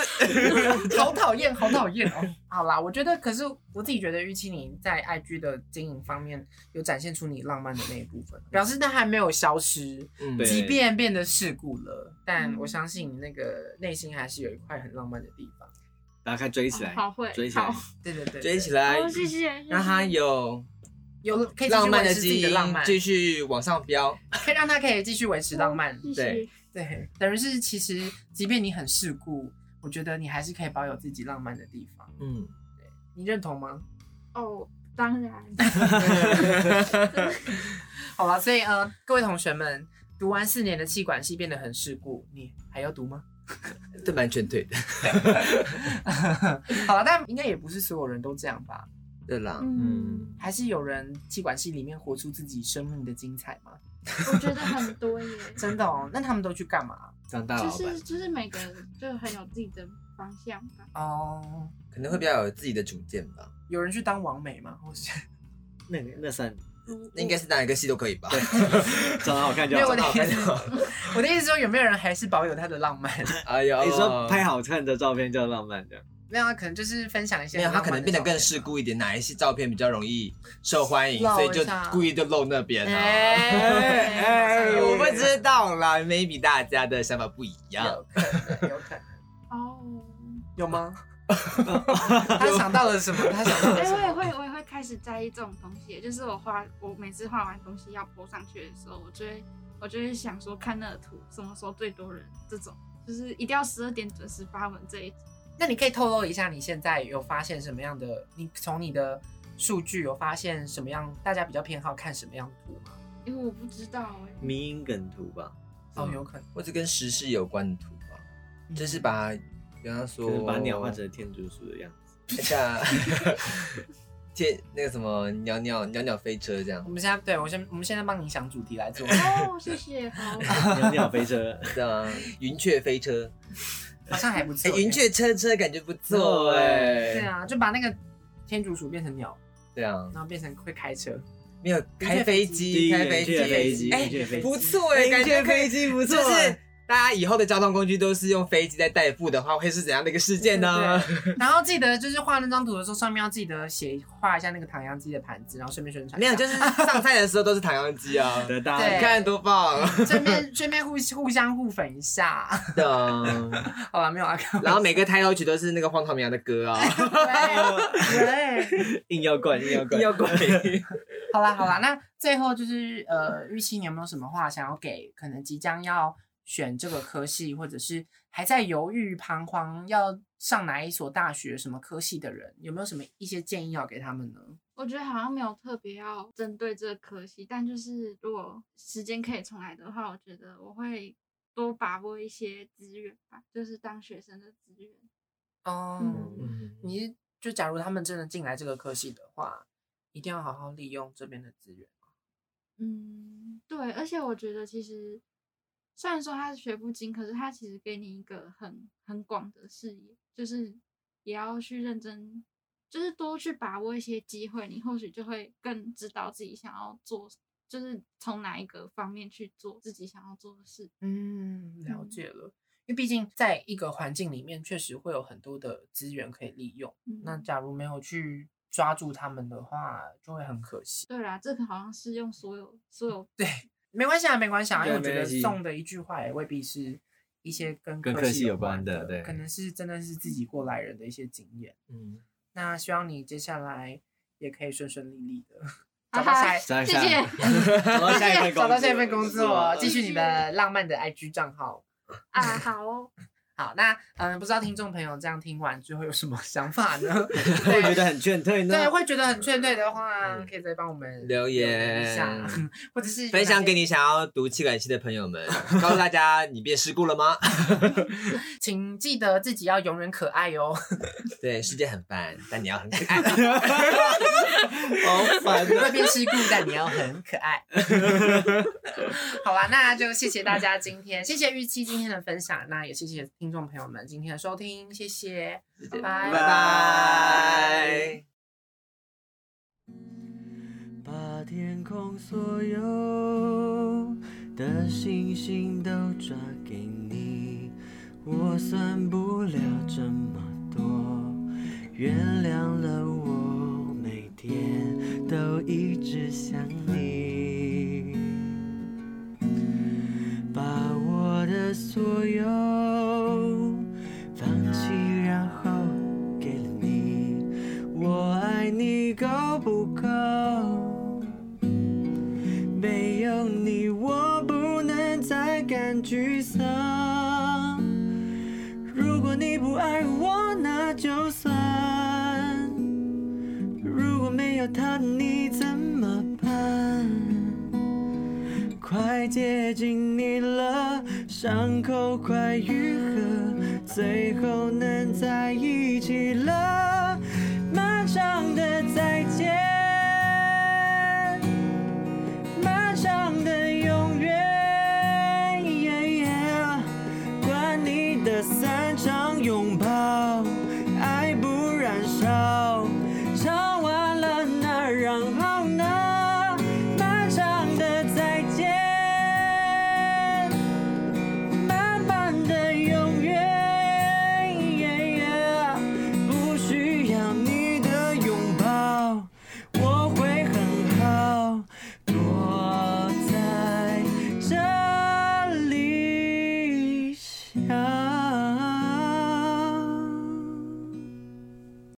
好讨厌，好讨厌哦！好啦，我觉得，可是我自己觉得，玉清你在 IG 的经营方面有展现出你浪漫的那一部分，表示它还没有消失，嗯对即便变得世故了，但嗯我相信你那个内心还是有一块很浪漫的地方。大家看追起来，好会追起来好，对对对，追起来好，谢谢，让他有有可以浪漫的基的浪漫，因继续往上飙。可以让他可以继续维持浪漫。对。对，等于是其实即便你很世故，我觉得你还是可以保有自己浪漫的地方。嗯，你认同吗？哦，当然，好了，所以呃，各位同学们，读完四年的气管系变得很世故，你还要读吗？这蛮劝退的。好了，但应该也不是所有人都这样吧？对啦，嗯，还是有人气管系里面活出自己生命的精彩吗？我觉得很多耶，真的哦，那他们都去干嘛？当大就老板是，就是每个人就很有自己的方向吧。哦，可能会比较有自己的主见吧。有人去当王美吗？或是那那算嗯那应该是哪一个戏都可以吧？长得好看就没有好。我的意好看就好思，我的意思说有没有人还是保有他的浪漫？哎呦，你说拍好看的照片叫浪漫这样？没有啊，可能就是分享一些没有，他可能变得更世故一点，哪一些照片比较容易受欢迎，所以就故意就露那边啊。哎哎，我不知道啦，maybe 大家的想法不一样。有可能，有可能，哦，有吗？他想到了什么？他想到了哎，什么？我也会，我也会开始在意这种东西，就是我画，我每次画完东西要播上去的时候，我就会，我就会想说，看那个图什么时候最多人，这种就是一定要十二点准时发文这一种。那你可以透露一下，你现在有发现什么样的？你从你的数据有发现什么样？大家比较偏好看什么样的图吗？因为我不知道哎、迷因梗图吧，哦，有可能，或者跟时事有关的图吧，就是把，比方说把鸟画成天竺鼠的样子。像天那个什么鸟鸟鸟鸟飞车这样我，们现在对我先，我们现在帮你想主题来做。哦，谢谢，好，鸟鸟飞车，这样云雀飞车，好像还不错。云雀车车感觉不错哎。对，啊，就把那个天竺鼠变成鸟，对啊，然后变成会开车。没有开飞机，开飞机，哎不错哎，感觉飞机不错就是大家以后的交通工具都是用飞机在代步的话，会是怎样的一个事件呢？然后记得就是画那张图的时候，上面要记得写画一下那个唐扬鸡的盘子，然后顺便宣传。没有，就是上菜的时候都是唐扬鸡啊，的大对你看多棒！顺便 顺便互互相互粉一下。对啊，好了，没有啊。然后每个抬头曲都是那个荒唐绵羊的歌啊，对对，硬要灌，硬要灌，要灌好啦好啦，那最后就是呃，玉清，你有没有什么话想要给可能即将要选这个科系，或者是还在犹豫彷徨要上哪一所大学、什么科系的人，有没有什么一些建议要给他们呢？我觉得好像没有特别要针对这个科系，但就是如果时间可以重来的话，我觉得我会多把握一些资源吧，就是当学生的资源。哦、嗯你就假如他们真的进来这个科系的话，一定要好好利用这边的资源。嗯，对，而且我觉得其实虽然说他是学不精，可是他其实给你一个很很广的视野，就是也要去认真，就是多去把握一些机会，你或许就会更知道自己想要做，就是从哪一个方面去做自己想要做的事。嗯，了嗯解了。因为毕竟在一个环境里面，确实会有很多的资源可以利用。那嗯假如没有去抓住他们的话，就会很可惜。对啦，这个好像是用所有所有对，没关系啊，没关系啊，因为我觉得送的一句话也未必是一些跟跟科科系有关关的对。可能是真的是自己过来人的一些经验。嗯，那希望你接下来也可以顺顺利利的哈找到下谢谢找到下一份工作，找到下一份工作，继续你的浪漫的 IG 账号。啊，好哦，好，那嗯，不知道听众朋友这样听完之后有什么 想法呢？会觉得很劝退呢。对，会觉得很劝退的话，嗯可以再帮我们留言一下，或者是分享给你。想要读气管系的朋友们，告诉大家你变事故了吗？请记得自己要永远可爱哦。对，世界很烦，但你要很可爱。好烦不会变事故，但你要很可爱。好啦，那就谢谢大家今天，谢谢玉期今天的分享，那也谢谢听众朋友们今天的收听，谢谢，拜拜拜拜。把天空所有的星星都抓给你，我算不了这么多，原谅了我每天都一直想你，接近你了，伤口快愈合，最后能在一起了。